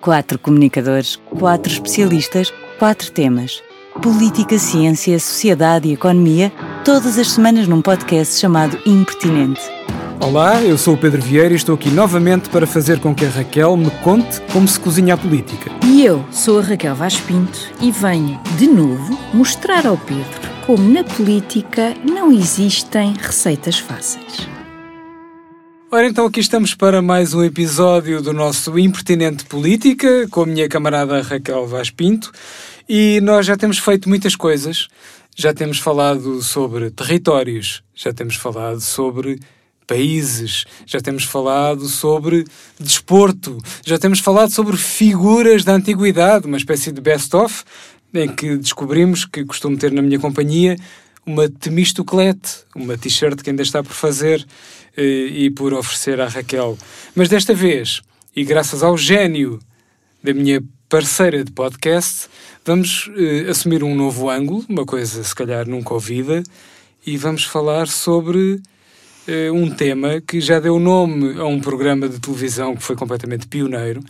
Quatro comunicadores, quatro especialistas, quatro temas. Política, ciência, sociedade e economia, todas as semanas num podcast chamado Impertinente. Olá, eu sou o Pedro Vieira e estou aqui novamente para fazer com que a Raquel me conte como se cozinha a política. E eu sou a Raquel Vaz Pinto e venho, de novo, mostrar ao Pedro como na política não existem receitas fáceis. Ora, então aqui estamos para mais um episódio do nosso Impertinente Política com a minha camarada Raquel Vaz Pinto e nós já temos feito muitas coisas. Já temos falado sobre territórios, já temos falado sobre países, já temos falado sobre desporto, já temos falado sobre figuras da antiguidade, uma espécie de best-of em que descobrimos que costumo ter na minha companhia uma Temistoclete, uma t-shirt que ainda está por fazer e por oferecer à Raquel. Mas desta vez, e graças ao gênio da minha parceira de podcast, vamos eh, assumir um novo ângulo, uma coisa se calhar nunca ouvida, e vamos falar sobre eh, um tema que já deu nome a um programa de televisão que foi completamente pioneiro,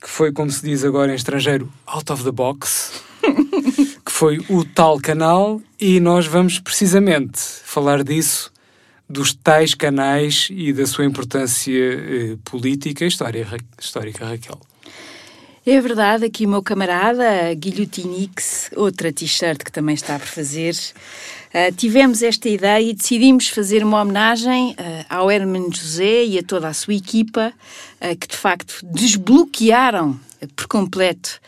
que foi, como se diz agora em estrangeiro, out of the box, que foi o tal canal, e nós vamos precisamente falar disso, dos tais canais e da sua importância eh, política e história, histórica, Raquel. É verdade, aqui o meu camarada, Guilhotinix, outra t-shirt que também está por fazer, uh, tivemos esta ideia e decidimos fazer uma homenagem uh, ao Herman José e a toda a sua equipa, uh, que de facto desbloquearam por completo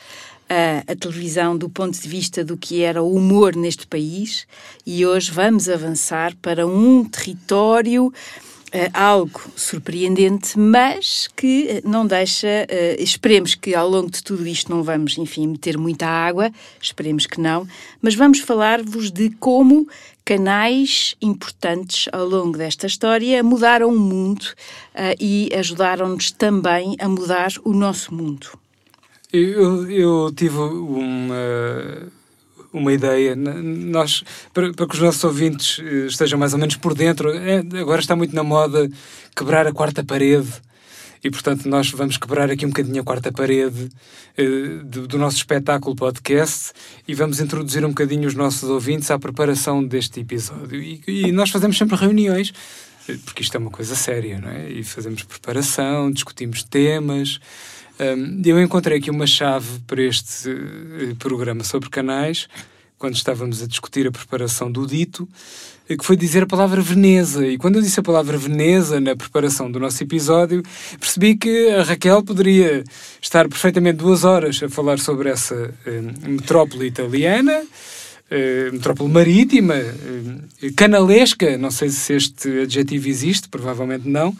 a, a, televisão do ponto de vista do que era o humor neste país e hoje vamos avançar para um território Uh, algo surpreendente, mas que uh, não deixa. Uh, esperemos que ao longo de tudo isto não vamos, enfim, meter muita água, esperemos que não, mas vamos falar-vos de como canais importantes ao longo desta história mudaram o mundo e ajudaram-nos também a mudar o nosso mundo. Eu, eu tive uma, uma ideia. Nós, para, para, que os nossos ouvintes eh, estejam mais ou menos por dentro, é, agora está muito na moda quebrar a quarta parede. E, portanto, nós vamos quebrar aqui um bocadinho a quarta parede eh, do, do, nosso espetáculo podcast e vamos introduzir um bocadinho os nossos ouvintes à preparação deste episódio. E, e nós fazemos sempre reuniões, eh, porque isto é uma coisa séria, não é? E fazemos preparação, discutimos temas. Eu encontrei aqui uma chave para este uh, programa sobre canais, quando estávamos a discutir a preparação do dito, eh, que foi dizer a palavra Veneza. E quando eu disse a palavra Veneza na preparação do nosso episódio, percebi que a Raquel poderia estar perfeitamente duas horas a falar sobre essa uh, metrópole italiana. Uh, metrópole marítima, canalesca, não sei se este adjetivo existe, provavelmente não,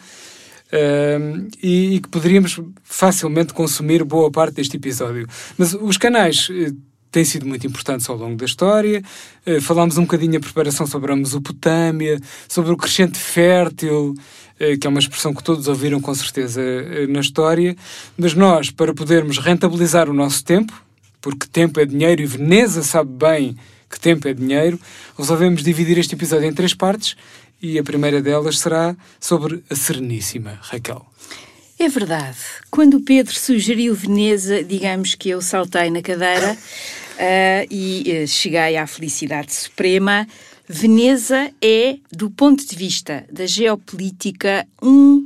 Uh, e, e, que poderíamos facilmente consumir boa parte deste episódio. Mas os canais uh, têm sido muito importantes ao longo da história. Uh, falámos um bocadinho a preparação sobre a Mesopotâmia, sobre o crescente fértil, eh, que é uma expressão que todos ouviram com certeza na história. Mas nós, para podermos rentabilizar o nosso tempo, porque tempo é dinheiro e Veneza sabe bem que tempo é dinheiro, resolvemos dividir este episódio em três partes e a primeira delas será sobre a Sereníssima, Raquel. É verdade. Quando Pedro sugeriu Veneza, digamos que eu saltei na cadeira uh, e uh, cheguei à felicidade suprema. Veneza é, do ponto de vista da geopolítica, um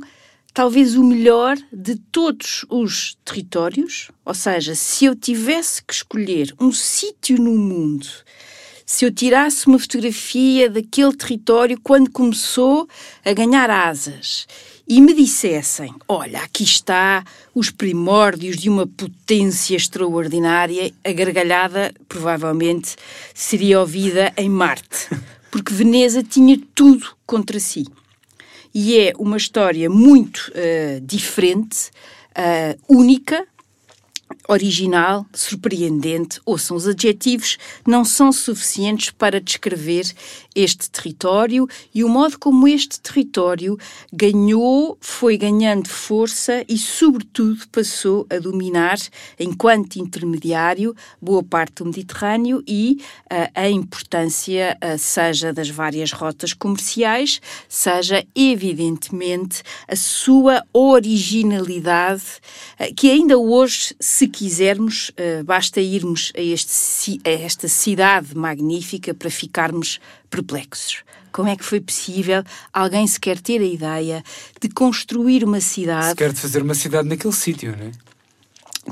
talvez o melhor de todos os territórios. Ou seja, se eu tivesse que escolher um sítio no mundo se eu tirasse uma fotografia daquele território quando começou a ganhar asas e me dissessem: Olha, aqui está os primórdios de uma potência extraordinária, a gargalhada provavelmente seria ouvida em Marte, porque Veneza tinha tudo contra si. E é uma história muito uh, diferente, uh, única, original, surpreendente, ouçam os adjetivos, não são suficientes para descrever este território e o modo como este território ganhou, foi ganhando força e, sobretudo, passou a dominar, enquanto intermediário, boa parte do Mediterrâneo e uh, a importância, uh, seja das várias rotas comerciais, seja, evidentemente, a sua originalidade, uh, que ainda hoje, se quisermos, basta irmos a, este, a esta cidade magnífica para ficarmos perplexos. Como é que foi possível alguém sequer ter a ideia de construir uma cidade? Sequer de fazer uma cidade naquele sítio, não é?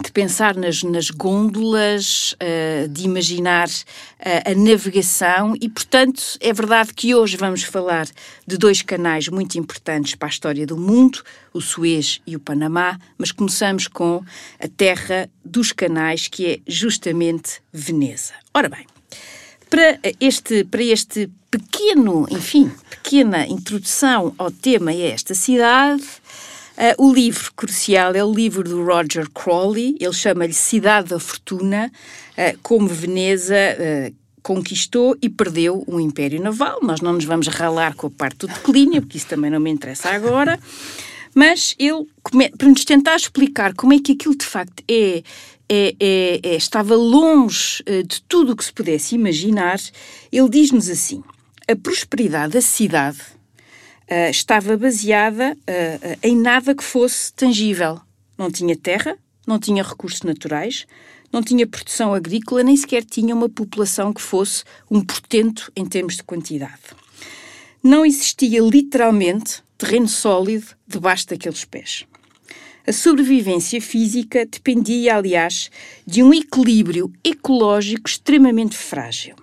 De pensar nas, nas gôndolas, uh, de imaginar uh, a navegação e, portanto, é verdade que hoje vamos falar de dois canais muito importantes para a história do mundo, o Suez e o Panamá, mas começamos com a terra dos canais, que é justamente Veneza. Ora bem, para este, para este pequeno, enfim, pequena introdução ao tema a esta cidade, uh, o livro crucial é o livro do Roger Crawley, ele chama-lhe Cidade da Fortuna, uh, como Veneza uh, conquistou e perdeu um império naval. Nós não nos vamos ralar com a parte do declínio, porque isso também não me interessa agora. Mas ele, para nos tentar explicar como é que aquilo de facto é é, é, é, estava longe de tudo o que se pudesse imaginar, ele diz-nos assim: a prosperidade da cidade uh, estava baseada uh, em nada que fosse tangível. Não tinha terra, não tinha recursos naturais, não tinha produção agrícola, nem sequer tinha uma população que fosse um portento em termos de quantidade. Não existia literalmente terreno sólido debaixo daqueles pés. A sobrevivência física dependia, aliás, de um equilíbrio ecológico extremamente frágil.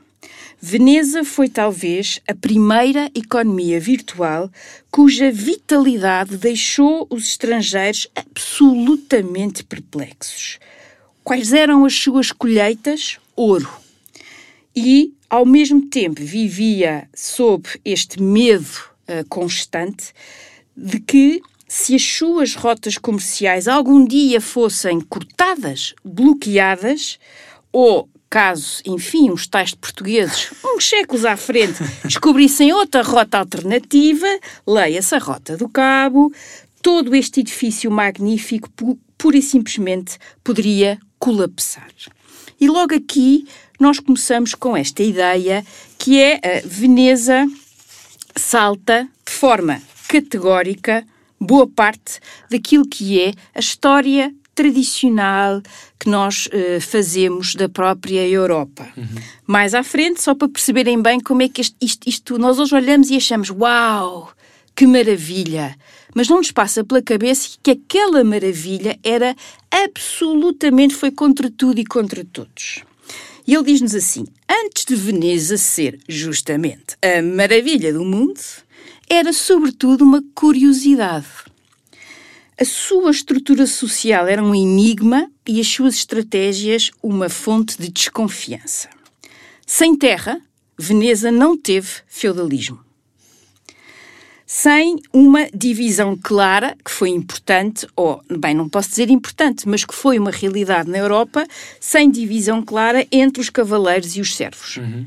Veneza foi talvez a primeira economia virtual cuja vitalidade deixou os estrangeiros absolutamente perplexos. Quais eram as suas colheitas? Ouro. E, ao mesmo tempo, vivia sob este medo uh, constante de que se as suas rotas comerciais algum dia fossem cortadas, bloqueadas, ou caso, enfim, os tais portugueses, uns séculos à frente, descobrissem outra rota alternativa, leia-se a Rota do Cabo, todo este edifício magnífico, pura e simplesmente, poderia colapsar. E logo aqui nós começamos com esta ideia que é a Veneza salta de forma categórica boa parte daquilo que é a história tradicional que nós uh, fazemos da própria Europa. Uhum. Mais à frente, só para perceberem bem como é que isto, isto, isto, nós hoje olhamos e achamos, uau, que maravilha! Mas não nos passa pela cabeça que aquela maravilha era absolutamente, foi contra tudo e contra todos. E ele diz-nos assim: antes de Veneza ser justamente a maravilha do mundo, era sobretudo uma curiosidade. A sua estrutura social era um enigma e as suas estratégias uma fonte de desconfiança. Sem terra, Veneza não teve feudalismo. Sem uma divisão clara, que foi importante, ou, bem, não posso dizer importante, mas que foi uma realidade na Europa, sem divisão clara entre os cavaleiros e os servos. Uhum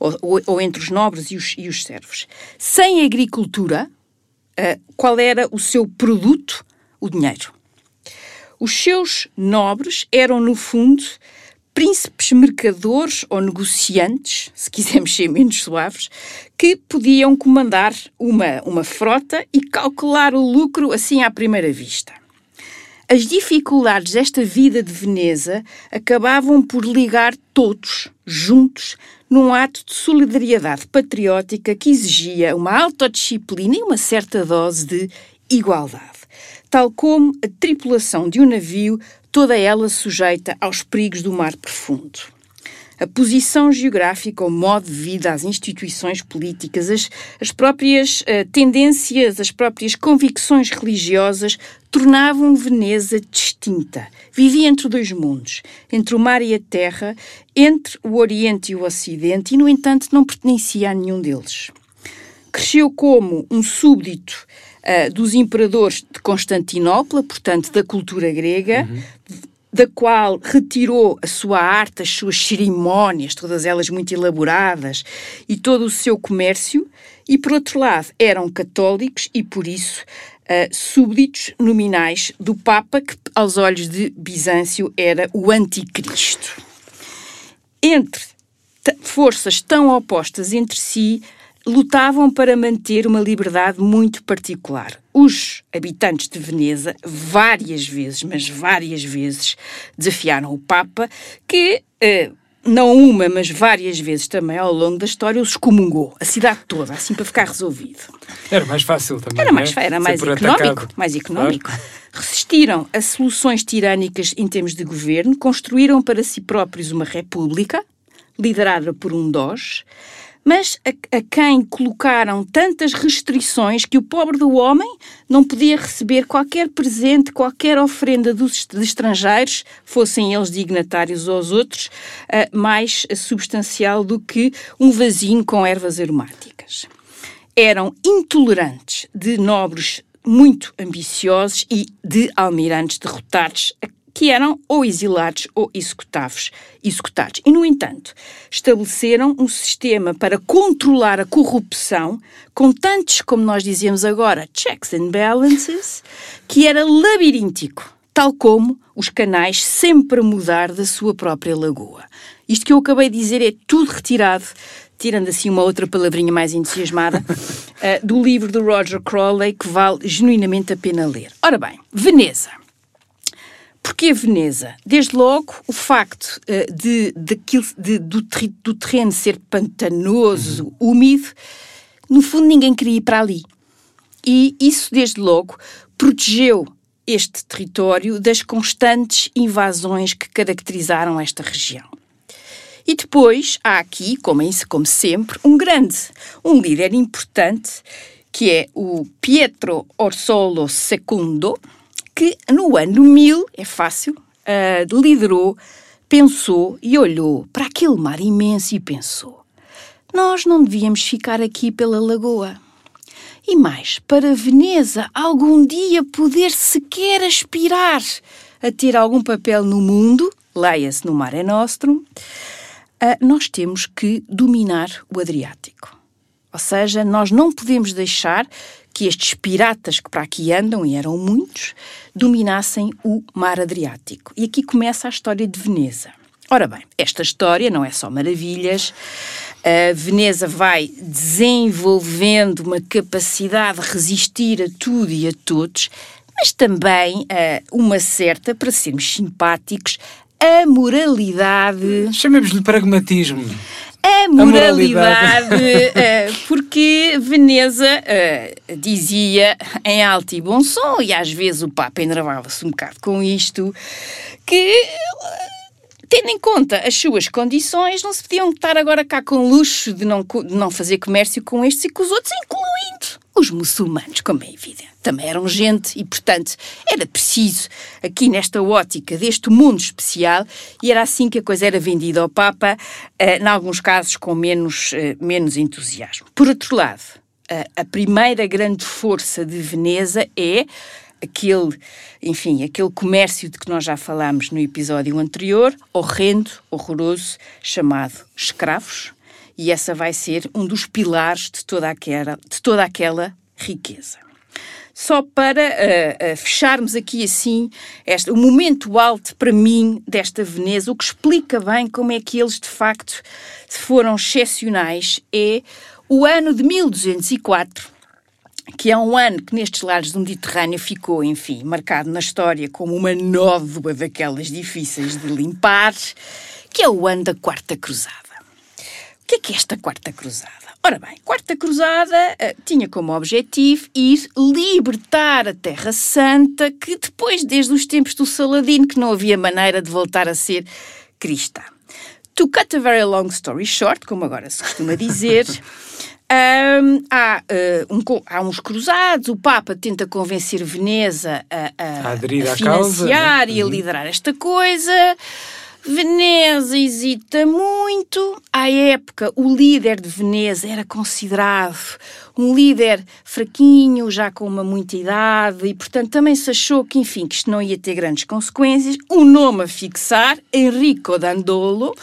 ou, ou, ou entre os nobres e os, e os servos. Sem agricultura, uh, qual era o seu produto? O dinheiro. Os seus nobres eram, no fundo, príncipes mercadores ou negociantes, se quisermos ser menos suaves, que podiam comandar uma, uma frota e calcular o lucro assim à primeira vista. As dificuldades desta vida de Veneza acabavam por ligar todos, juntos, num ato de solidariedade patriótica que exigia uma autodisciplina e uma certa dose de igualdade, tal como a tripulação de um navio, toda ela sujeita aos perigos do mar profundo. A posição geográfica, o modo de vida, as instituições políticas, as, as próprias uh, tendências, as próprias convicções religiosas tornavam Veneza distinta. Vivia entre dois mundos, entre o mar e a terra, entre o Oriente e o Ocidente, e, no entanto, não pertencia a nenhum deles. Cresceu como um súbdito uh, dos imperadores de Constantinopla, portanto, da cultura grega, uhum. da qual retirou a sua arte, as suas cerimónias, todas elas muito elaboradas, e todo o seu comércio, e por outro lado eram católicos e por isso uh, súbditos nominais do Papa, que aos olhos de Bizâncio era o anticristo. Entre forças tão opostas entre si, lutavam para manter uma liberdade muito particular. Os habitantes de Veneza, várias vezes, mas várias vezes, desafiaram o Papa, que, eh, não uma, mas várias vezes também ao longo da história, os excomungou, a cidade toda, assim para ficar resolvido. Era mais fácil também. Era mais, é? era mais económico. Mais económico. Claro. Resistiram a soluções tirânicas em termos de governo, construíram para si próprios uma república, liderada por um Doge, mas a, a, quem colocaram tantas restrições que o pobre do homem não podia receber qualquer presente, qualquer ofrenda dos, de estrangeiros, fossem eles dignatários ou os outros, uh, mais substancial do que um vasinho com ervas aromáticas. Eram intolerantes de nobres muito ambiciosos e de almirantes derrotados que eram ou exilados ou executados. executados. E, no entanto, estabeleceram um sistema para controlar a corrupção com tantos, como nós dizemos agora, checks and balances, que era labiríntico, tal como os canais sempre a mudar da sua própria lagoa. Isto que eu acabei de dizer é tudo retirado tirando assim uma outra palavrinha mais entusiasmada, uh, do livro do Roger Crowley, que vale genuinamente a pena ler. Ora bem, Veneza. Porquê Veneza? Desde logo, o facto uh, de, daquilo, de, do, do, terreno ser pantanoso, uhum. úmido, no fundo ninguém queria ir para ali. E isso, desde logo, protegeu este território das constantes invasões que caracterizaram esta região. E depois há aqui, como, como sempre, um grande, um líder importante, que é o Pietro Orsolo II, que no ano 1000, é fácil, uh, liderou, pensou e olhou para aquele mar imenso e pensou: nós não devíamos ficar aqui pela lagoa. E mais, para Veneza algum dia poder sequer aspirar a ter algum papel no mundo, leia-se no Mare Nostrum, uh, nós temos que dominar o Adriático. Ou seja, nós não podemos deixar que estes piratas que para aqui andam, e eram muitos, dominassem o mar Adriático. E aqui começa a história de Veneza. Ora bem, esta história não é só maravilhas. A Veneza vai desenvolvendo uma capacidade de resistir a tudo e a todos, mas também uh, uma certa, para sermos simpáticos, a moralidade. Chamemos-lhe pragmatismo a moralidade, a moralidade. uh, porque Veneza uh, dizia em alto e bom som, e às vezes o Papa enervava-se um bocado com isto, que tendo em conta as suas condições, não se podiam estar agora cá com luxo de não, de não fazer comércio com estes e com os outros, incluindo os muçulmanos, como é evidente. Também eram gente e, portanto, era preciso, aqui nesta ótica deste mundo especial, e era assim que a coisa era vendida ao Papa, eh, em alguns casos com menos, eh, menos entusiasmo. Por outro lado, a primeira grande força de Veneza é aquele, enfim, aquele comércio de que nós já falámos no episódio anterior, horrendo, horroroso, chamado escravos, e essa vai ser um dos pilares de toda aquela, de toda aquela riqueza. Só para uh, uh, fecharmos aqui assim este, o momento alto para mim desta Veneza, o que explica bem como é que eles de facto foram excepcionais é o ano de 1204 que é um ano que nestes lares do Mediterrâneo ficou, enfim, marcado na história como uma nódoa daquelas difíceis de limpar, que é o ano da Quarta Cruzada. O que é que é esta Quarta Cruzada? Ora bem, Quarta Cruzada uh, tinha como objetivo ir libertar a Terra Santa, que depois, desde os tempos do Saladino, que não havia maneira de voltar a ser cristã. To cut a very long story short, como agora se costuma dizer, Um, há, uh, um, há uns cruzados, o Papa tenta convencer Veneza a, a, a, a financiar causa, né? e a uhum. liderar esta coisa. Veneza hesita muito. À época, o líder de Veneza era considerado um líder fraquinho, já com uma muita idade, e portanto também se achou que, enfim, que isto não ia ter grandes consequências. O nome a fixar, Enrico Dandolo,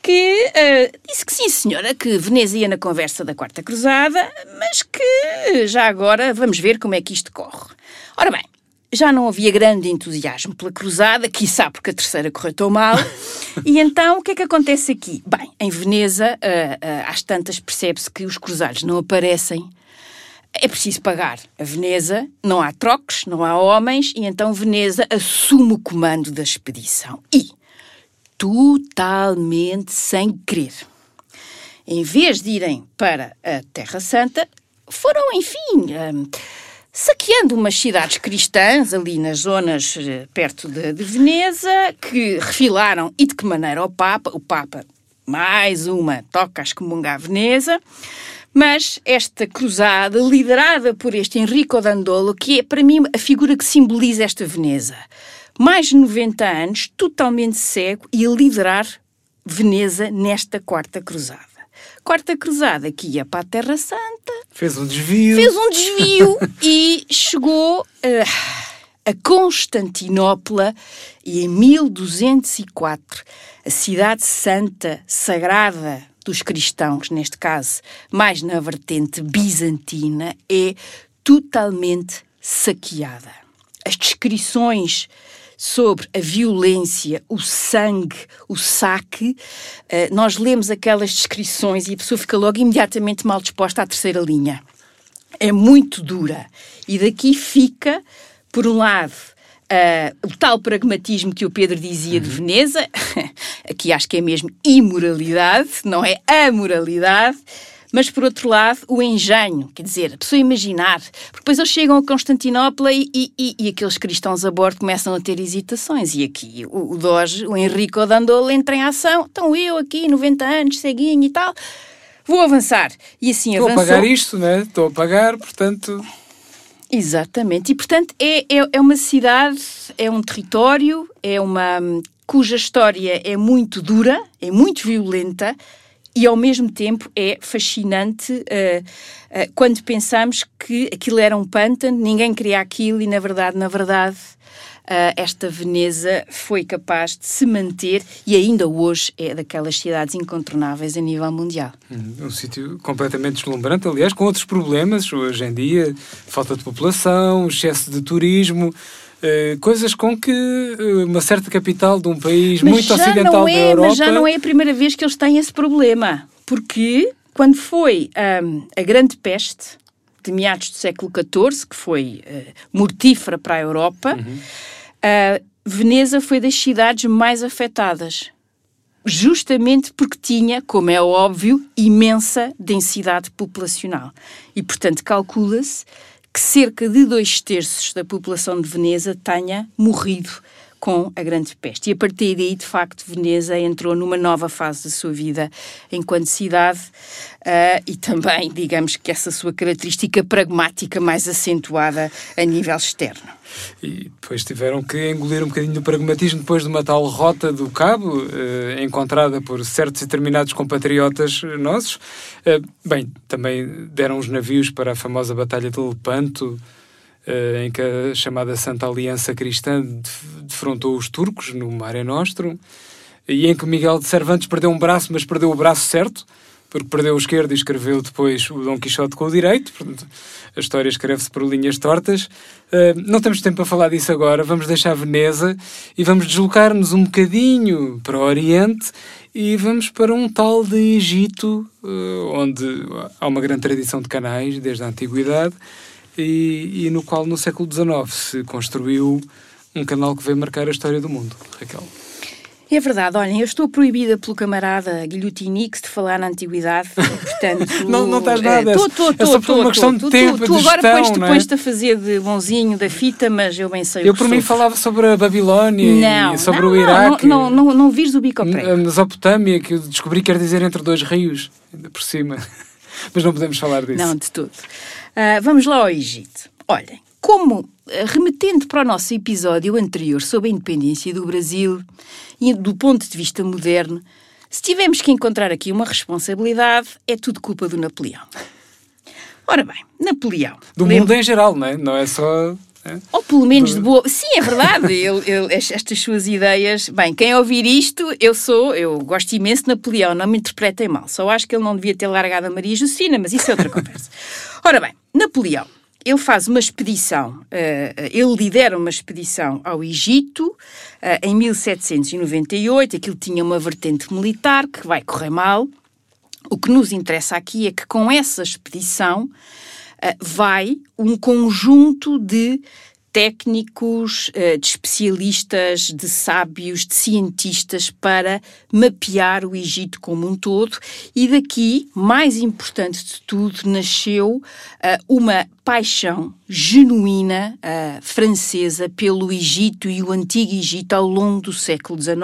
que uh, disse que sim, senhora, que Veneza ia na conversa da Quarta Cruzada, mas que já agora vamos ver como é que isto corre. Ora bem, já não havia grande entusiasmo pela cruzada, quiçá porque a terceira correu tão mal. e então, o que é que acontece aqui? Bem, em Veneza, uh, uh, às tantas percebe-se que os cruzados não aparecem. É preciso pagar. A Veneza não há troques, não há homens, e então Veneza assume o comando da expedição. E totalmente sem querer. Em vez de irem para a Terra Santa, foram, enfim, um, saqueando umas cidades cristãs ali nas zonas uh, perto de, de, Veneza, que refilaram e de que maneira o Papa, o Papa, mais uma, toca a Veneza. Mas esta cruzada, liderada por este Enrico Dandolo, que é para mim a figura que simboliza esta Veneza, mais de 90 anos, totalmente cego e a liderar Veneza nesta quarta cruzada. Quarta cruzada que ia para a Terra Santa. Fez um desvio. Fez um desvio e chegou uh, a Constantinopla e em 1204 a cidade santa, sagrada dos cristãos, neste caso, mais na vertente bizantina, é totalmente saqueada. As descrições sobre a violência, o sangue, o saque, uh, nós lemos aquelas descrições e a pessoa fica logo imediatamente mal disposta à terceira linha. É muito dura. E daqui fica, por um lado, uh, o tal pragmatismo que o Pedro dizia uhum. de Veneza, aqui acho que é mesmo imoralidade, não é a moralidade mas por outro lado, o engenho, quer dizer, a pessoa imaginar, porque depois eles chegam a Constantinopla e, e, e aqueles cristãos a bordo começam a ter hesitações. E aqui o, o Doge, o Enrico Dandolo, entra em ação. Então eu aqui, 90 anos, ceguinho e tal, vou avançar. E assim Estou avançou. Estou a pagar isto, né? Estou a pagar, portanto. Exatamente. E portanto é, é, é uma cidade, é um território, é uma cuja história é muito dura, é muito violenta e ao mesmo tempo é fascinante uh, uh, quando pensamos que aquilo era um pântano, ninguém queria aquilo e na verdade, na verdade, uh, esta Veneza foi capaz de se manter e ainda hoje é daquelas cidades incontornáveis a nível mundial. Hum, um sítio completamente deslumbrante, aliás, com outros problemas hoje em dia, falta de população, excesso de turismo. Uh, coisas com que uh, uma certa capital de um país mas muito ocidental é, da Europa. Mas já não é a primeira vez que eles têm esse problema. Porque quando foi um, a Grande Peste, de meados do século XIV, que foi uh, mortífera para a Europa, uhum. Veneza foi das cidades mais afetadas. Justamente porque tinha, como é óbvio, imensa densidade populacional. E, portanto, calcula-se que cerca de dois terços da população de Veneza tenha morrido com a Grande Peste. E a partir daí, de facto, Veneza entrou numa nova fase da sua vida enquanto cidade uh, e também, digamos que essa sua característica pragmática mais acentuada a nível externo. E depois tiveram que engolir um bocadinho do pragmatismo depois de uma tal rota do Cabo, uh, encontrada por certos e determinados compatriotas nossos. Uh, bem, também deram os navios para a famosa Batalha de Lepanto, em que a chamada Santa Aliança Cristã defrontou os turcos no Mare Nostrum, e em que Miguel de Cervantes perdeu um braço, mas perdeu o braço certo, porque perdeu o esquerdo e escreveu depois o Dom Quixote com o direito. Portanto, a história escreve-se por linhas tortas. Uh, não temos tempo para falar disso agora. Vamos deixar Veneza e vamos deslocar-nos um bocadinho para o Oriente e vamos para um tal de Egito, uh, onde há uma grande tradição de canais desde a antiguidade e, e no qual no século XIX se construiu um canal que veio marcar a história do mundo. Raquel. É verdade, olhem, eu estou proibida pelo camarada Guilhotinix de falar na antiguidade, portanto... não, não estás nada, estou, estou, é só por uma questão de tempo, tu, agora pões-te é? pões a fazer de bonzinho da fita, mas eu bem sei Eu por mim falava sobre a Babilónia não, e sobre não, o Iraque. Não, não, não, não vires o bico ao A Mesopotâmia, que eu descobri que quer dizer entre dois rios, ainda por cima. Mas não podemos falar disso. Não, de tudo. Uh, vamos lá ao Egito. Olhem, como remetendo para o nosso episódio anterior sobre a independência do Brasil e do ponto de vista moderno, se tivermos que encontrar aqui uma responsabilidade, é tudo culpa do Napoleão. Ora bem, Napoleão. Do mundo em geral, não é? Não é só. É? Ou pelo menos de boa. Sim, é verdade. ele, ele, estas suas ideias. Bem, quem ouvir isto, eu sou. Eu gosto imenso de Napoleão, não me interpretem mal. Só acho que ele não devia ter largado a Maria Justina, mas isso é outra conversa. Ora bem, Napoleão. Ele faz uma expedição, uh, ele lidera uma expedição ao Egito uh, em 1798. Aquilo tinha uma vertente militar que vai correr mal. O que nos interessa aqui é que com essa expedição uh, vai um conjunto de técnicos, uh, de especialistas, de sábios, de cientistas para mapear o Egito como um todo. E daqui, mais importante de tudo, nasceu uh, uma paixão genuína uh, francesa pelo Egito e o Antigo Egito ao longo do século XIX,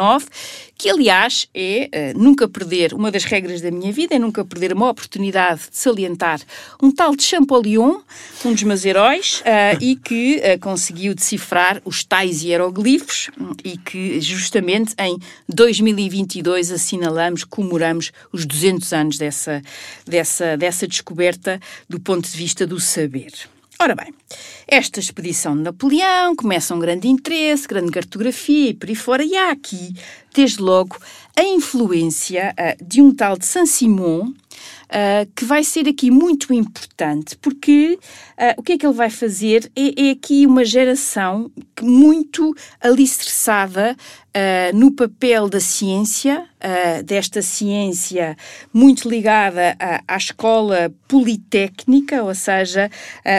que aliás é uh, nunca perder, uma das regras da minha vida é nunca perder uma oportunidade de salientar um tal de Champollion, um dos meus heróis, uh, e que conseguiu decifrar os tais hieroglifos e que justamente em 2022 assinalamos, comemoramos os 200 anos dessa, dessa, dessa descoberta do ponto de vista do saber. Ora bem, esta expedição de Napoleão começa um grande interesse, grande cartografia e por aí fora, e há aqui, desde logo, a influência uh, de um tal de Saint-Simon, uh, que vai ser aqui muito importante, porque uh, o que é que ele vai fazer? É, é aqui uma geração muito alicerçada uh, no papel da ciência, uh, desta ciência muito ligada à, à escola politécnica, ou seja,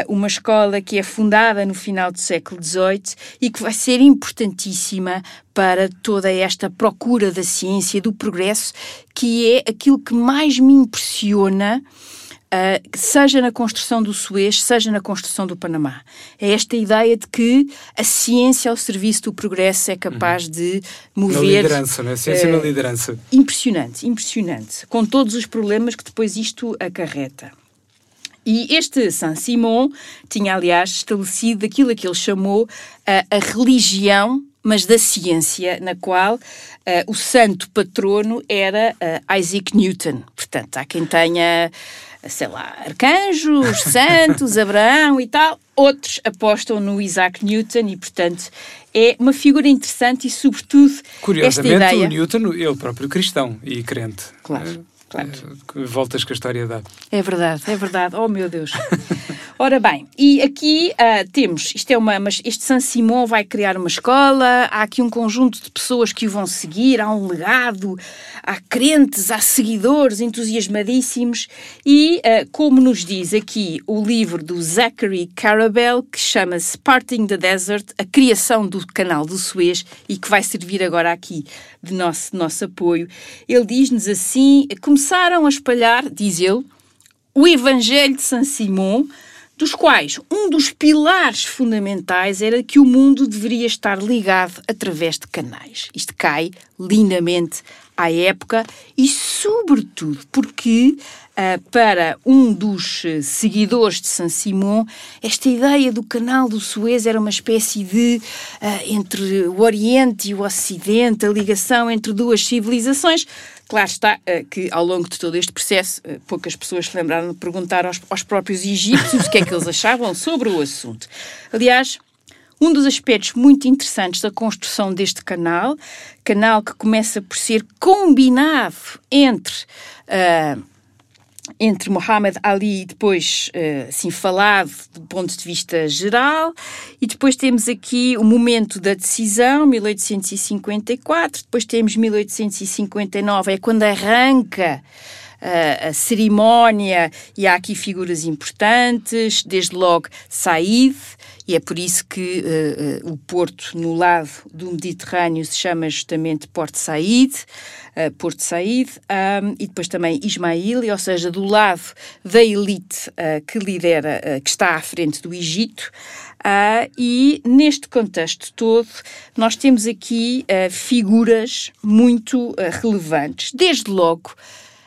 uma escola que é fundada no final do século XVIII e que vai ser importantíssima para toda esta procura da ciência, do progresso, que é aquilo que mais me impressiona Uh, seja na construção do Suez, seja na construção do Panamá. É esta ideia de que a ciência ao serviço do progresso é capaz uhum. de mover. Na liderança, né? Ciência uh, na liderança. Impressionante, impressionante. Com todos os problemas que depois isto acarreta. E este Saint-Simon tinha, aliás, estabelecido aquilo a que ele chamou a religião mas da ciência, na qual uh, o santo patrono era uh, Isaac Newton. Portanto, há quem tenha sei lá, arcanjos, santos, Abraão e tal. Outros apostam no Isaac Newton e, portanto, é uma figura interessante e, sobretudo, Curiosamente, esta ideia... o Newton, ele próprio cristão e crente. Claro. Claro. É, voltas que a história dá. É verdade, é verdade. Oh, meu Deus. Ora bem, e aqui uh, temos, isto é uma, mas este San Simon vai criar uma escola, há aqui um conjunto de pessoas que o vão seguir, há um legado, há crentes, há seguidores entusiasmadíssimos e, uh, como nos diz aqui o livro do Zachary Carabel, que chama-se Parting the Desert, a criação do canal do Suez e que vai servir agora aqui de nosso, nosso apoio, ele diz-nos assim, começaram a espalhar, diz ele, o Evangelho de San Simon dos quais um dos pilares fundamentais era que o mundo deveria estar ligado através de canais. Isto cai lindamente à época e, sobretudo, porque uh, para um dos uh, seguidores de Saint-Simon, esta ideia do canal do Suez era uma espécie de uh, entre o Oriente e o Ocidente, a ligação entre duas civilizações. Claro está uh, que ao longo de todo este processo uh, poucas pessoas se lembraram de perguntar aos, aos próprios egípcios o que é que eles achavam sobre o assunto. Aliás, um dos aspectos muito interessantes da construção deste canal, canal que começa por ser combinado entre uh, entre Muhammad Ali e depois, assim, falado do ponto de vista geral, e depois temos aqui o momento da decisão, 1854, depois temos 1859, é quando arranca uh, a cerimónia, e há aqui figuras importantes, desde logo Said, e é por isso que uh, o porto no lado do Mediterrâneo se chama justamente Porto Said, uh, Porto Said, um, e depois também Ismail, ou seja, do lado da elite que lidera, que está à frente do Egito. e neste contexto todo, nós temos aqui figuras muito relevantes. Desde logo,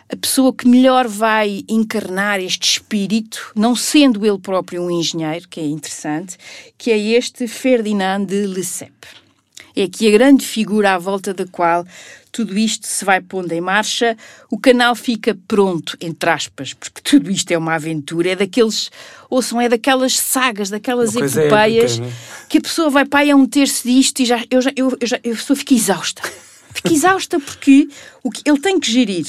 a pessoa que melhor vai encarnar este espírito, não sendo ele próprio um engenheiro, que é interessante, que é este Ferdinand de Lesseps. É aqui a grande figura à volta da qual tudo isto se vai pondo em marcha, o canal fica pronto, entre aspas, porque tudo isto é uma aventura, é daqueles, ouçam, é daquelas sagas, daquelas epopeias, épica, é? que a pessoa vai para aí a um terço disto e já, eu já, eu, eu já, eu só fico exausta. Fico exausta porque o que ele tem que gerir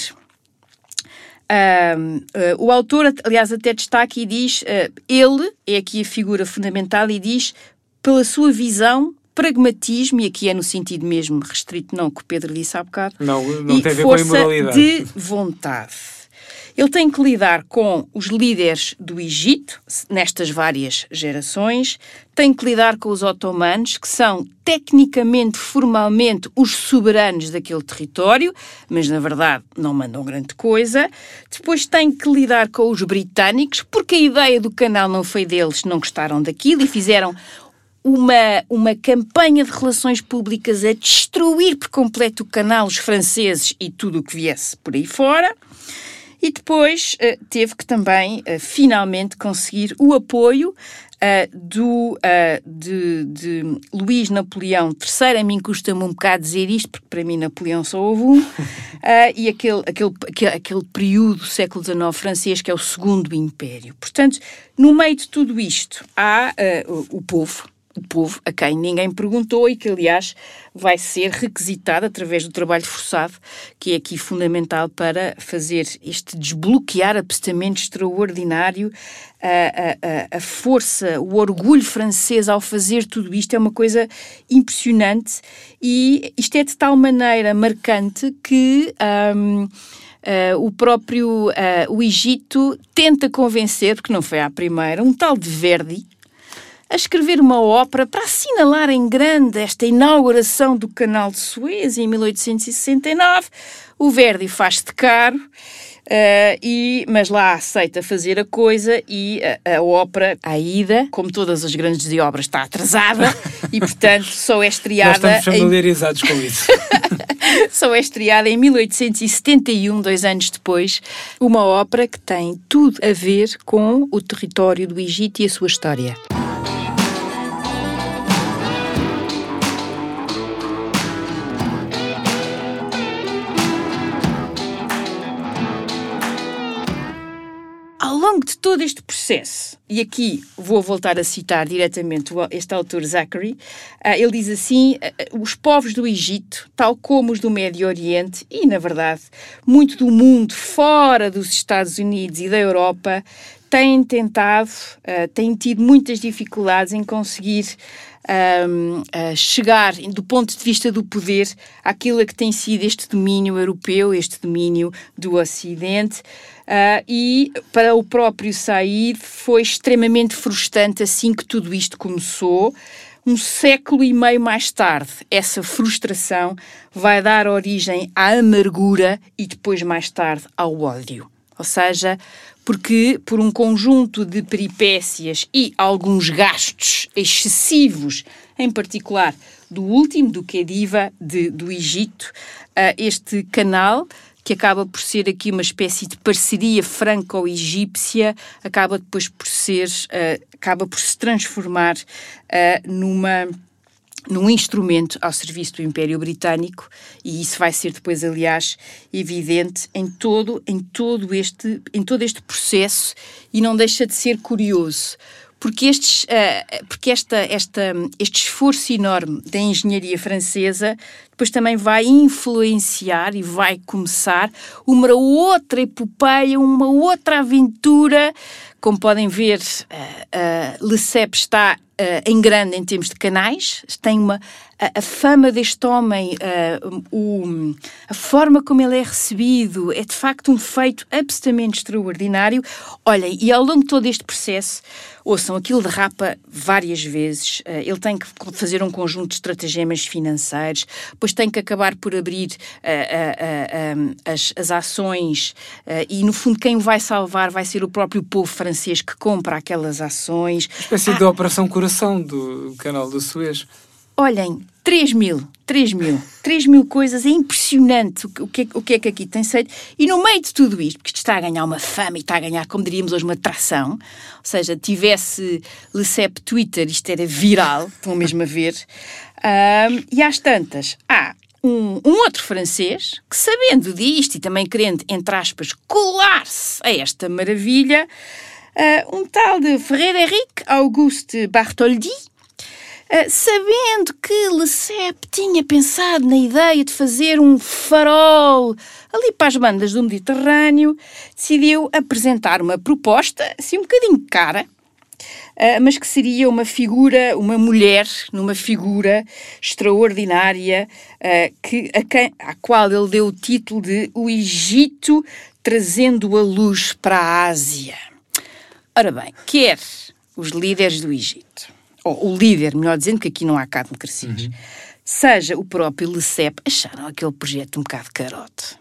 Uh, uh, o autor, aliás, até destaca e diz: uh, ele é aqui a figura fundamental e diz, pela sua visão, pragmatismo, e aqui é no sentido mesmo restrito, não que o Pedro disse há bocado, não, não e tem a ver força de vontade. Ele tem que lidar com os líderes do Egito, nestas várias gerações, tem que lidar com os otomanos, que são tecnicamente, formalmente, os soberanos daquele território, mas na verdade não mandam grande coisa. Depois tem que lidar com os britânicos, porque a ideia do canal não foi deles, não gostaram daquilo e fizeram uma, uma campanha de relações públicas a destruir por completo o canal, os franceses e tudo o que viesse por aí fora e depois uh, teve que também uh, finalmente conseguir o apoio Uh, do, uh, de, de, Luís Napoleão III, a mim custa-me um bocado dizer isto, porque para mim Napoleão só houve um, uh, e aquele, aquele, aquele, aquele período, século XIX francês, que é o Segundo Império. Portanto, no meio de tudo isto, há o povo, o povo a quem ninguém perguntou e que, aliás, vai ser requisitado através do trabalho forçado, que é aqui fundamental para fazer este desbloquear absolutamente extraordinário. A, a, a força, o orgulho francês ao fazer tudo isto é uma coisa impressionante e isto é de tal maneira marcante que. Um, Uh, o próprio uh, o Egito tenta convencer, porque não foi à primeira, um tal de Verdi, a escrever uma ópera para assinalar em grande esta inauguração do Canal de Suez em 1869. O Verdi faz-se de caro. Uh, e, mas lá aceita fazer a coisa e a, a ópera, a ida, como todas as grandes de obras, está atrasada e, portanto, só é estreada. Nós estamos familiarizados em... com isso. só é estreada em 1871, dois anos depois, uma ópera que tem tudo a ver com o território do Egito e a sua história. De todo este processo, e aqui vou voltar a citar diretamente este autor Zachary, ah, ele diz assim: ah, ah, os povos do Egito, tal como os do Médio Oriente e, na verdade, muito do mundo fora dos Estados Unidos e da Europa, têm tentado, têm tido muitas dificuldades em conseguir um, chegar, do ponto de vista do poder, àquilo que tem sido este domínio europeu, este domínio do Ocidente. Uh, e para o próprio Said foi extremamente frustrante assim que tudo isto começou. Um século e meio mais tarde, essa frustração vai dar origem à amargura e depois, mais tarde, ao ódio. Ou seja, porque por um conjunto de peripécias e alguns gastos excessivos, em particular do último, do Khediva de, do Egito, uh, este canal que acaba por ser aqui uma espécie de parceria franco-egípcia, acaba depois por ser, uh, acaba por se transformar uh, numa num instrumento ao serviço do Império Britânico e isso vai ser depois aliás evidente em todo em todo este em todo este processo e não deixa de ser curioso porque, estes, uh, porque esta, esta, este esforço enorme da engenharia francesa depois também vai influenciar e vai começar uma outra epopeia, uma outra aventura. Como podem ver, uh, uh, Le Cep está uh, em grande em termos de canais, tem uma a, a fama deste homem, uh, o, a forma como ele é recebido, é de facto um feito absolutamente extraordinário. Olhem, e ao longo de todo este processo, ouçam, aquilo derrapa várias vezes, uh, ele tem que fazer um conjunto de estratagemas financeiros, depois tem que acabar por abrir as, as ações e, no fundo, quem o vai salvar vai ser o próprio povo francês que compra aquelas ações. Uma espécie ah, de operação coração do canal do Suez. Olhem, 3 mil, 3 mil, 3 mil coisas, é impressionante o que, o, que é, que aqui tem feito. E no meio de tudo isto, porque isto está a ganhar uma fama e está a ganhar, como diríamos hoje, uma tração, ou seja, tivesse Lecep Twitter, isto era viral, estão mesmo a ver. Um, e às tantas, há um, um, outro francês que, sabendo disto e também querendo, entre aspas, colar-se a esta maravilha, uh, um tal de Frédéric Auguste Bartholdi, Uh, sabendo que Lecep tinha pensado na ideia de fazer um farol ali para as bandas do Mediterrâneo, decidiu apresentar uma proposta, assim um bocadinho cara, uh, mas que seria uma figura, uma mulher, numa figura extraordinária, uh, que, a quem, à qual ele deu o título de O Egito trazendo a luz para a Ásia. Ora bem, quer os líderes do Egito ou o líder, melhor dizendo, que aqui não há cá democracias, uhum. seja o próprio Lecep, acharam aquele projeto um bocado carote.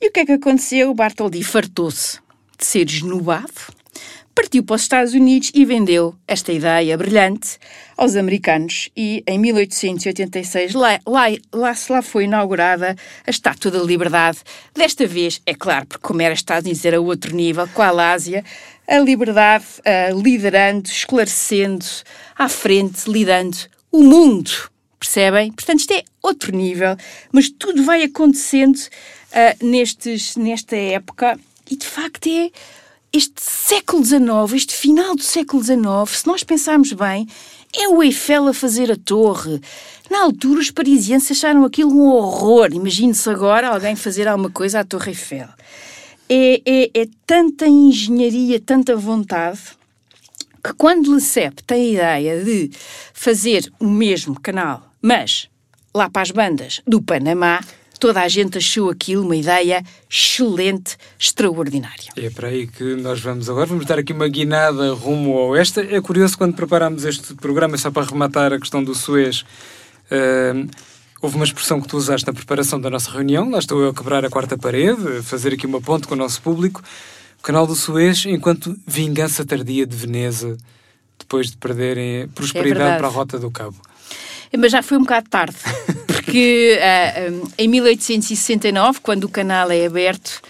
E o que é que aconteceu? O Bartoldi fartou-se de ser esnubado, partiu para os Estados Unidos e vendeu esta ideia brilhante aos americanos. E em 1886, lá, lá, lá, lá foi inaugurada a Estátua da Liberdade. Desta vez, é claro, porque como era Estados Unidos era outro nível, com a Ásia, a liberdade uh, liderando, esclarecendo, à frente, lidando o mundo. Percebem? Portanto, isto é outro nível, mas tudo vai acontecendo uh, nestes, nesta época e de facto é este século XIX, este final do século XIX, se nós pensarmos bem, é o Eiffel a fazer a torre. Na altura, os parisienses acharam aquilo um horror. Imagine-se agora alguém fazer alguma coisa à Torre Eiffel. É, é, é tanta engenharia, tanta vontade, que quando Lecep tem a ideia de fazer o mesmo canal, mas lá para as bandas do Panamá, toda a gente achou aquilo uma ideia excelente, extraordinária. É para aí que nós vamos agora. Vamos dar aqui uma guinada rumo ao oeste. É curioso quando preparámos este programa, só para rematar a questão do Suez. Uh, houve uma expressão que tu usaste na preparação da nossa reunião. Lá estou eu a quebrar a quarta parede, a fazer aqui uma ponte com o nosso público. O canal do Suez, enquanto vingança tardia de Veneza, depois de perderem prosperidade é para a Rota do Cabo. Mas já foi um bocado tarde, porque uh, em 1869, quando o canal é aberto,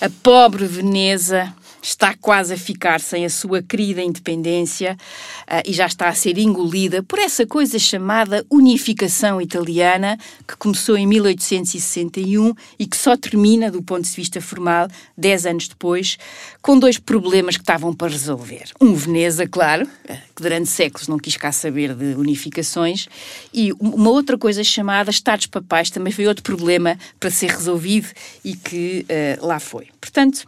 a pobre Veneza está quase a ficar sem a sua querida independência uh, e já está a ser engolida por essa coisa chamada unificação italiana, que começou em 1861 e que só termina, do ponto de vista formal, dez anos depois, com dois problemas que estavam para resolver. Um, Veneza, claro, eh, que durante séculos não quis cá saber de unificações, e uma outra coisa chamada Estados Papais também foi outro problema para ser resolvido e que uh, lá foi. Portanto,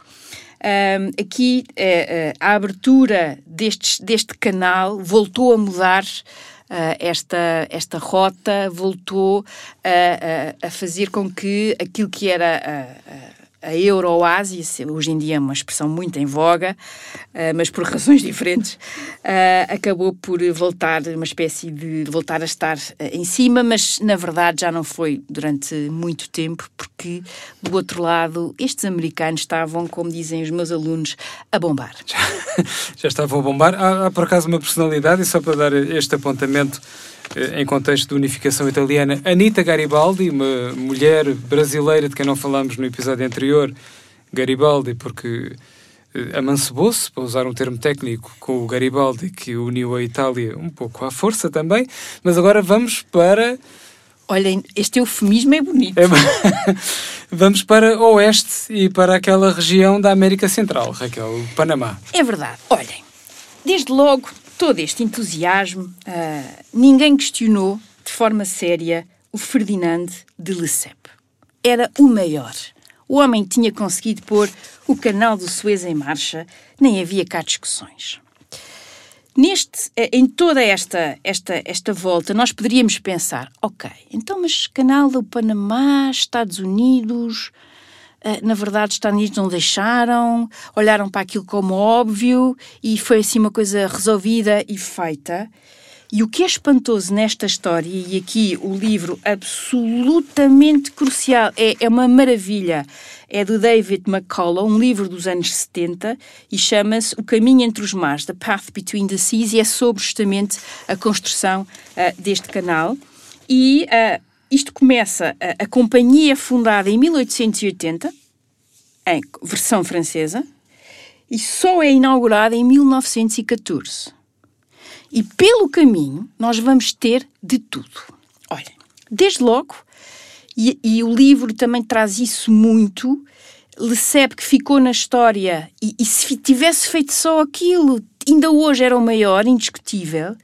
aqui uh, a abertura destes, deste canal voltou a mudar uh, esta, esta rota, voltou a, a, fazer com que aquilo que era a Euroásia, hoje em dia é uma expressão muito em voga, uh, mas por razões diferentes, uh, acabou por voltar, uma espécie de voltar a estar uh, em cima, mas na verdade já não foi durante muito tempo, porque do outro lado estes americanos estavam, como dizem os meus alunos, a bombar. Já, já estavam a bombar. Há, há por acaso uma personalidade, e só para dar este apontamento eh, em contexto de unificação italiana, Anita Garibaldi, uma mulher brasileira de quem não falámos no episódio anterior, Garibaldi, porque eh, amancebou-se, para usar um termo técnico, com o Garibaldi, que uniu a Itália um pouco à força também, mas agora vamos para... Olhem, este eufemismo é bonito. É... vamos para o oeste e para aquela região da América Central, Raquel, o Panamá. É verdade. Olhem, desde logo todo este entusiasmo, uh, ninguém questionou de forma séria o Ferdinand de Lesseps. Era o maior. O homem tinha conseguido pôr o canal do Suez em marcha, nem havia cá discussões. Neste, eh, em toda esta, esta, esta volta, nós poderíamos pensar: ok, então, mas canal do Panamá, Estados Unidos, na verdade, os Estados Unidos não deixaram, olharam para aquilo como óbvio e foi assim uma coisa resolvida e feita. E o que é espantoso nesta história, e aqui o livro absolutamente crucial, é, é uma maravilha, é do David McCullough, um livro dos anos 70, e chama-se O Caminho entre os Mares, The Path Between the Seas, e é sobre justamente a construção uh, deste canal. e uh, isto começa, a, a companhia fundada em 1880, em versão francesa, e só é inaugurada em 1914. E pelo caminho nós vamos ter de tudo. Olha, desde logo, e, e o livro também traz isso muito, Lecebe que ficou na história e, e, se tivesse feito só aquilo, ainda hoje era o maior, indiscutível,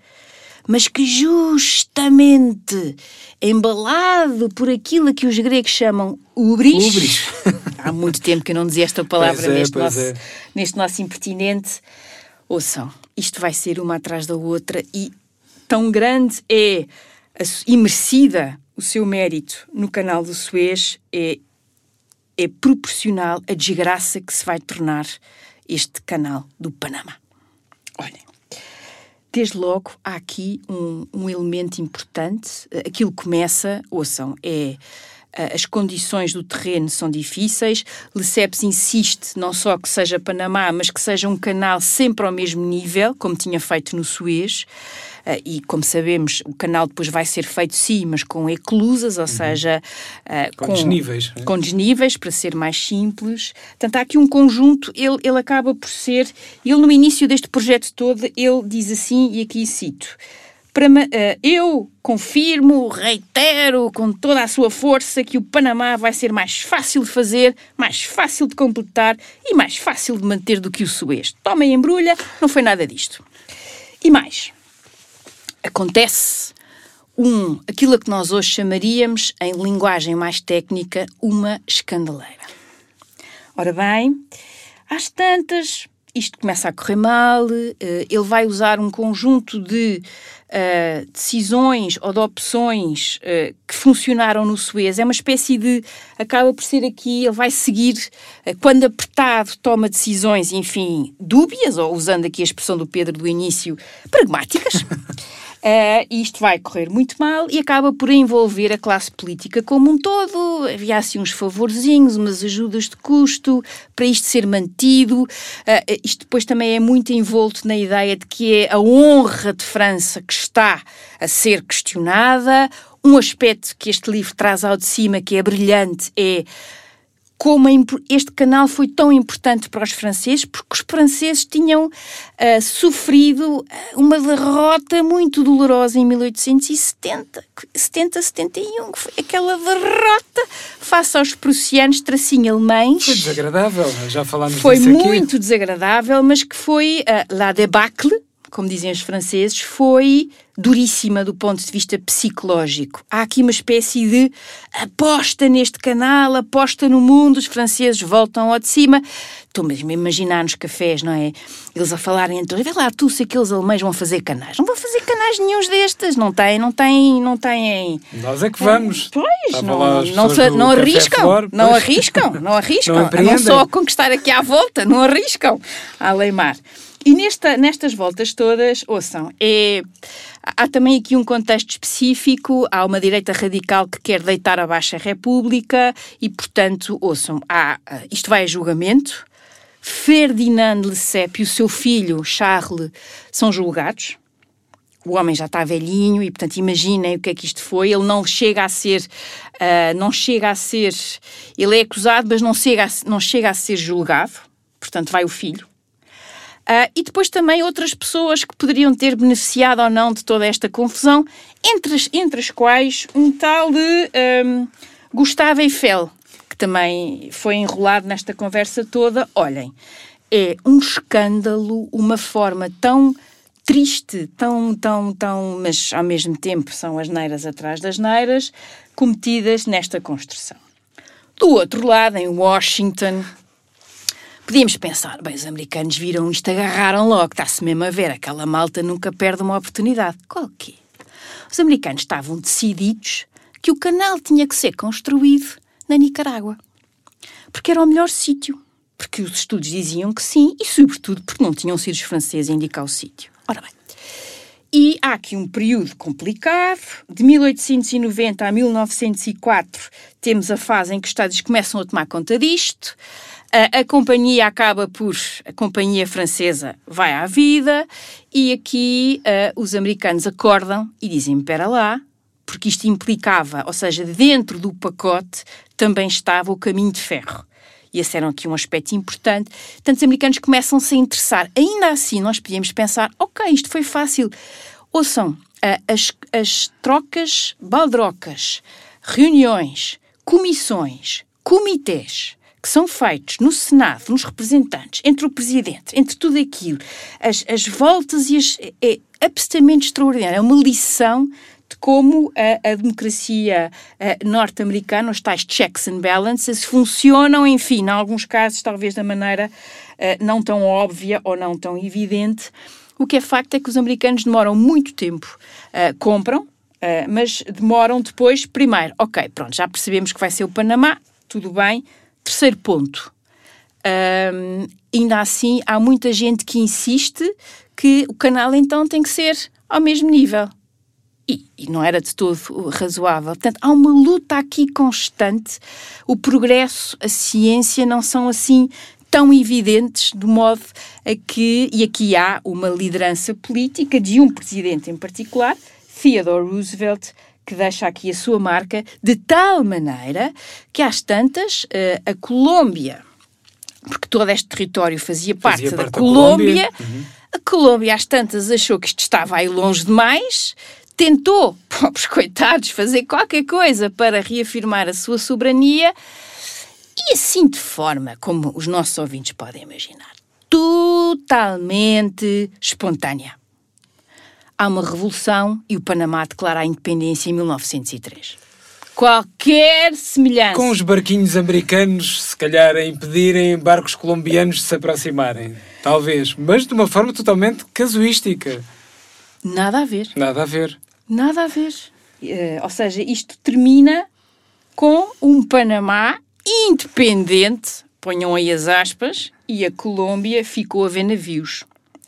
mas que justamente embalado por aquilo que os gregos chamam ubris, ubris. há muito tempo que eu não dizia esta palavra é, neste, nosso, é. neste nosso impertinente, ouçam, isto vai ser uma atrás da outra e tão grande é a, imerecida o seu mérito no canal do Suez é é proporcional à desgraça que se vai tornar este canal do Panamá. Olhem, desde logo há aqui um, um elemento importante. Aquilo começa, ouçam, é as condições do terreno são difíceis. Lesseps insiste não só que seja Panamá, mas que seja um canal sempre ao mesmo nível, como tinha feito no Suez. Uh, e, como sabemos, o canal depois vai ser feito sim, mas com eclusas, ou uhum. seja, uh, com, com, desníveis. Né? Com desníveis, para ser mais simples. Portanto, há aqui um conjunto, ele, ele acaba por ser. Ele, no início deste projeto todo, ele diz assim, e aqui cito. Para, uh, eu confirmo, reitero com toda a sua força que o Panamá vai ser mais fácil de fazer, mais fácil de completar e mais fácil de manter do que o Suez. Toma e embrulha, não foi nada disto. E mais, acontece um, aquilo a que nós hoje chamaríamos, em linguagem mais técnica, uma escandaleira. Ora bem, às tantas, isto começa a correr mal, eh, ele vai usar um conjunto de uh, decisões ou de opções uh, que funcionaram no Suez. É uma espécie de. acaba por ser aqui, ele vai seguir, uh, quando apertado, toma decisões, enfim, dúbias, ou usando aqui a expressão do Pedro do início, pragmáticas. Uh, isto vai correr muito mal e acaba por envolver a classe política como um todo. Havia assim uns favorzinhos, umas ajudas de custo para isto ser mantido. Uh, isto depois também é muito envolto na ideia de que é a honra de França que está a ser questionada. Um aspecto que este livro traz ao de cima, que é brilhante, é como este canal foi tão importante para os franceses, porque os franceses tinham uh, sofrido uma derrota muito dolorosa em 1870, 70, 71, que foi aquela derrota face aos prussianos, tracinho alemães. Foi desagradável, já falámos Foi muito aqui. desagradável, mas que foi uh, la debacle, como dizem os franceses, foi duríssima do ponto de vista psicológico. Há aqui uma espécie de aposta neste canal, aposta no mundo, os franceses voltam ao de cima. Estou mesmo a imaginar nos cafés, não é? Eles a falarem entre vê lá tu se aqueles alemães vão fazer canais. Não vão fazer canais nenhums destes, não têm, não têm, não têm... Nós é que vamos. Pois, não, não, não arriscam, Flor, não arriscam, não arriscam, não, não só a conquistar aqui à volta, não arriscam a leimar. E nesta, nestas voltas todas, ouçam, é, há também aqui um contexto específico, há uma direita radical que quer deitar abaixo a República e, portanto, ouçam, há, isto vai a julgamento, Ferdinand Lesseps e o seu filho, Charles, são julgados, o homem já está velhinho e, portanto, imaginem o que é que isto foi. Ele não chega a ser, uh, não chega a ser, ele é acusado, mas não chega a, não chega a ser julgado. Portanto, vai o filho. Uh, e depois também outras pessoas que poderiam ter beneficiado ou não de toda esta confusão, entre as, entre as quais um tal de um, Gustavo Eiffel, que também foi enrolado nesta conversa toda. Olhem, é um escândalo, uma forma tão triste, tão, tão, tão, mas ao mesmo tempo são as neiras atrás das neiras, cometidas nesta construção. Do outro lado, em Washington, Podíamos pensar, bem, os americanos viram isto, agarraram logo, está-se mesmo a ver, aquela malta nunca perde uma oportunidade. Qual que Os americanos estavam decididos que o canal tinha que ser construído na Nicarágua. Porque era o melhor sítio. Porque os estudos diziam que sim, e sobretudo porque não tinham sido os franceses a indicar o sítio. Ora bem, e há aqui um período complicado, de 1890 a 1904 temos a fase em que os Estados começam a tomar conta disto, a, companhia acaba por. A companhia francesa vai à vida e aqui uh, os americanos acordam e dizem: espera lá, porque isto implicava, ou seja, dentro do pacote também estava o caminho de ferro. E esse era aqui um aspecto importante. Tantos americanos começam-se a interessar. Ainda assim, nós podíamos pensar: ok, isto foi fácil. Ouçam, as, as trocas baldrocas, reuniões, comissões, comitês que são feitos no Senado, nos representantes, entre o Presidente, entre tudo aquilo, as, as voltas e as. É absolutamente extraordinário. É uma lição de como a, a democracia norte-americana, os tais checks and balances, funcionam, enfim, em alguns casos, talvez da maneira uh, não tão óbvia ou não tão evidente. O que é facto é que os americanos demoram muito tempo, uh, compram, uh, mas demoram depois, primeiro, ok, pronto, já percebemos que vai ser o Panamá, tudo bem, Terceiro ponto. Um, ainda assim, há muita gente que insiste que o canal então tem que ser ao mesmo nível. E, e, não era de todo razoável. Portanto, há uma luta aqui constante. O progresso, a ciência não são assim tão evidentes, de modo a que, e aqui há uma liderança política de um presidente em particular, Theodore Roosevelt, que deixa aqui a sua marca, de tal maneira que às tantas uh, a Colômbia, porque todo este território fazia parte, fazia parte da, Colômbia, Colômbia uhum. a Colômbia às tantas achou que isto estava aí longe demais, tentou, pobres coitados, fazer qualquer coisa para reafirmar a sua soberania e assim de forma, como os nossos ouvintes podem imaginar, totalmente espontânea há uma revolução e o Panamá declara a independência em 1903. Qualquer semelhança. Com os barquinhos americanos, se calhar, a impedirem barcos colombianos de se aproximarem. Talvez. Mas de uma forma totalmente casuística. Nada a ver. Nada a ver. Nada a ver. Uh, ou seja, isto termina com um Panamá independente, ponham aí as aspas, e a Colômbia ficou a ver navios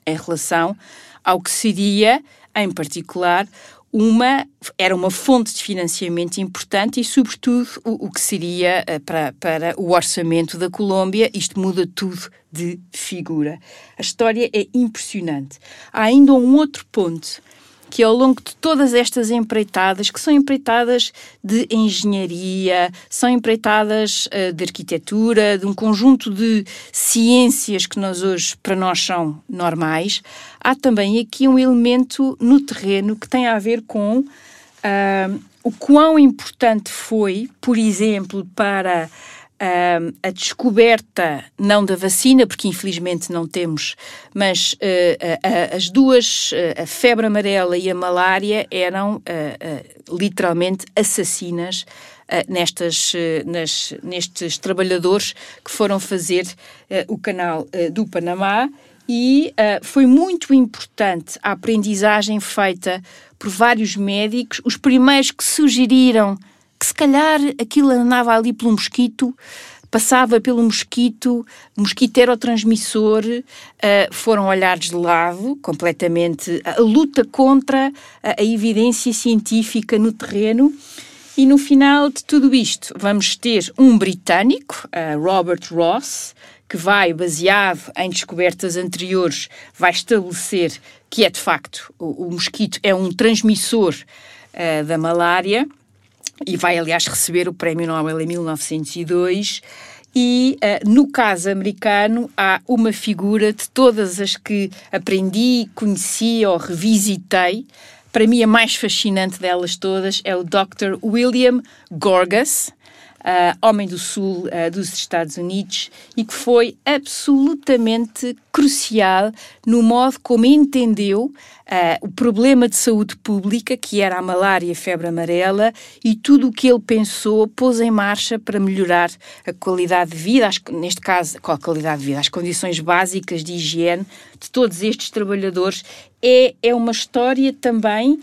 em relação ao que seria em particular, uma era uma fonte de financiamento importante e, sobretudo, o, o que seria uh, para, para o orçamento da Colômbia. Isto muda tudo de figura. A história é impressionante. Há ainda um outro ponto que ao longo de todas estas empreitadas, que são empreitadas de engenharia, são empreitadas uh, de arquitetura, de um conjunto de ciências que nós hoje, para nós, são normais, há também aqui um elemento no terreno que tem a ver com uh, o quão importante foi, por exemplo, para Uh, a descoberta, não da vacina, porque infelizmente não temos, mas uh, uh, as duas, a febre amarela e a malária, eram literalmente assassinas nestas, nas, nestes trabalhadores que foram fazer o canal do Panamá. E foi muito importante a aprendizagem feita por vários médicos, os primeiros que sugeriram que se calhar aquilo andava ali pelo mosquito, passava pelo mosquito, mosquito era o transmissor, uh, foram olhares de lado completamente a, a luta contra a, a, evidência científica no terreno. E no final de tudo isto, vamos ter um britânico, uh, Robert Ross, que vai, baseado em descobertas anteriores, vai estabelecer que é de facto o, o mosquito é um transmissor uh, da malária e vai, aliás, receber o Prémio Nobel em 1902. E uh, no caso americano há uma figura de todas as que aprendi, conheci ou revisitei. Para mim, a mais fascinante delas todas é o Dr. William Gorgas, uh, homem do sul uh, dos Estados Unidos, e que foi absolutamente crucial no modo como entendeu uh, o problema de saúde pública, que era a malária e a febre amarela, e tudo o que ele pensou pôs em marcha para melhorar a qualidade de vida, as, neste caso, qual a qualidade de vida, as condições básicas de higiene de todos estes trabalhadores. É, é uma história também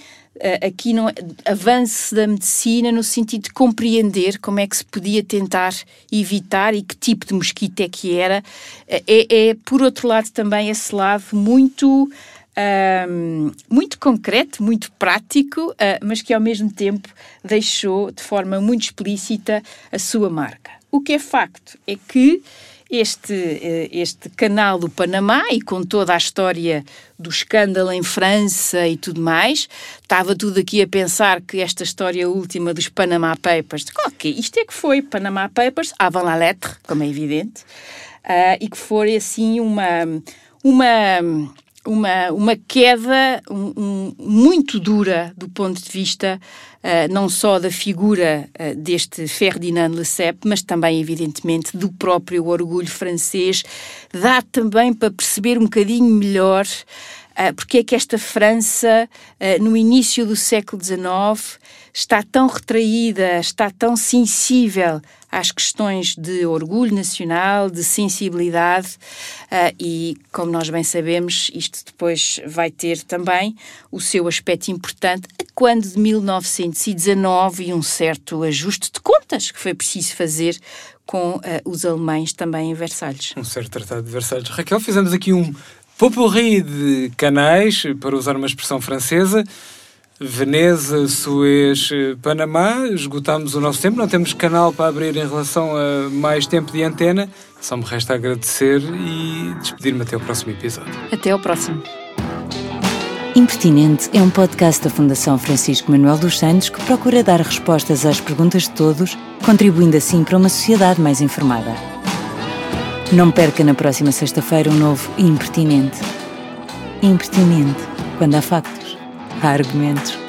aqui não, avanço da medicina no sentido de compreender como é que se podia tentar evitar e que tipo de mosquito é que era. Uh, é, é, por outro lado, também esse lado muito. Um, muito concreto, muito prático, uh, mas que ao mesmo tempo deixou de forma muito explícita a sua marca. O que é facto é que este, eh, este canal do Panamá e com toda a história do escândalo em França e tudo mais. Estava tudo aqui a pensar que esta história última dos Panama Papers, ok, isto é que foi Panama Papers, avant la lettre, como é evidente, uh, e que foi assim uma, uma uma, uma queda um, um, muito dura do ponto de vista uh, não só da figura uh, deste Ferdinand Lesseps, mas também, evidentemente, do próprio orgulho francês. Dá também para perceber um bocadinho melhor uh, porque é que esta França, no início do século XIX, está tão retraída, está tão sensível às questões de orgulho nacional, de sensibilidade, uh, e, como nós bem sabemos, isto depois vai ter também o seu aspecto importante quando de 1919 e um certo ajuste de contas que foi preciso fazer com uh, os alemães também em Versalhes. Um certo tratado de Versalhes. Raquel, fizemos aqui um popurri de canais, para usar uma expressão francesa, Veneza, Suez, Panamá. Esgotámos o nosso tempo, não temos canal para abrir em relação a mais tempo de antena. Só me resta agradecer e despedir-me até o próximo episódio. Até ao próximo. Impertinente é um podcast da Fundação Francisco Manuel dos Santos que procura dar respostas às perguntas de todos, contribuindo assim para uma sociedade mais informada. Não perca na próxima sexta-feira um novo Impertinente. Impertinente, quando há factos há argumentos.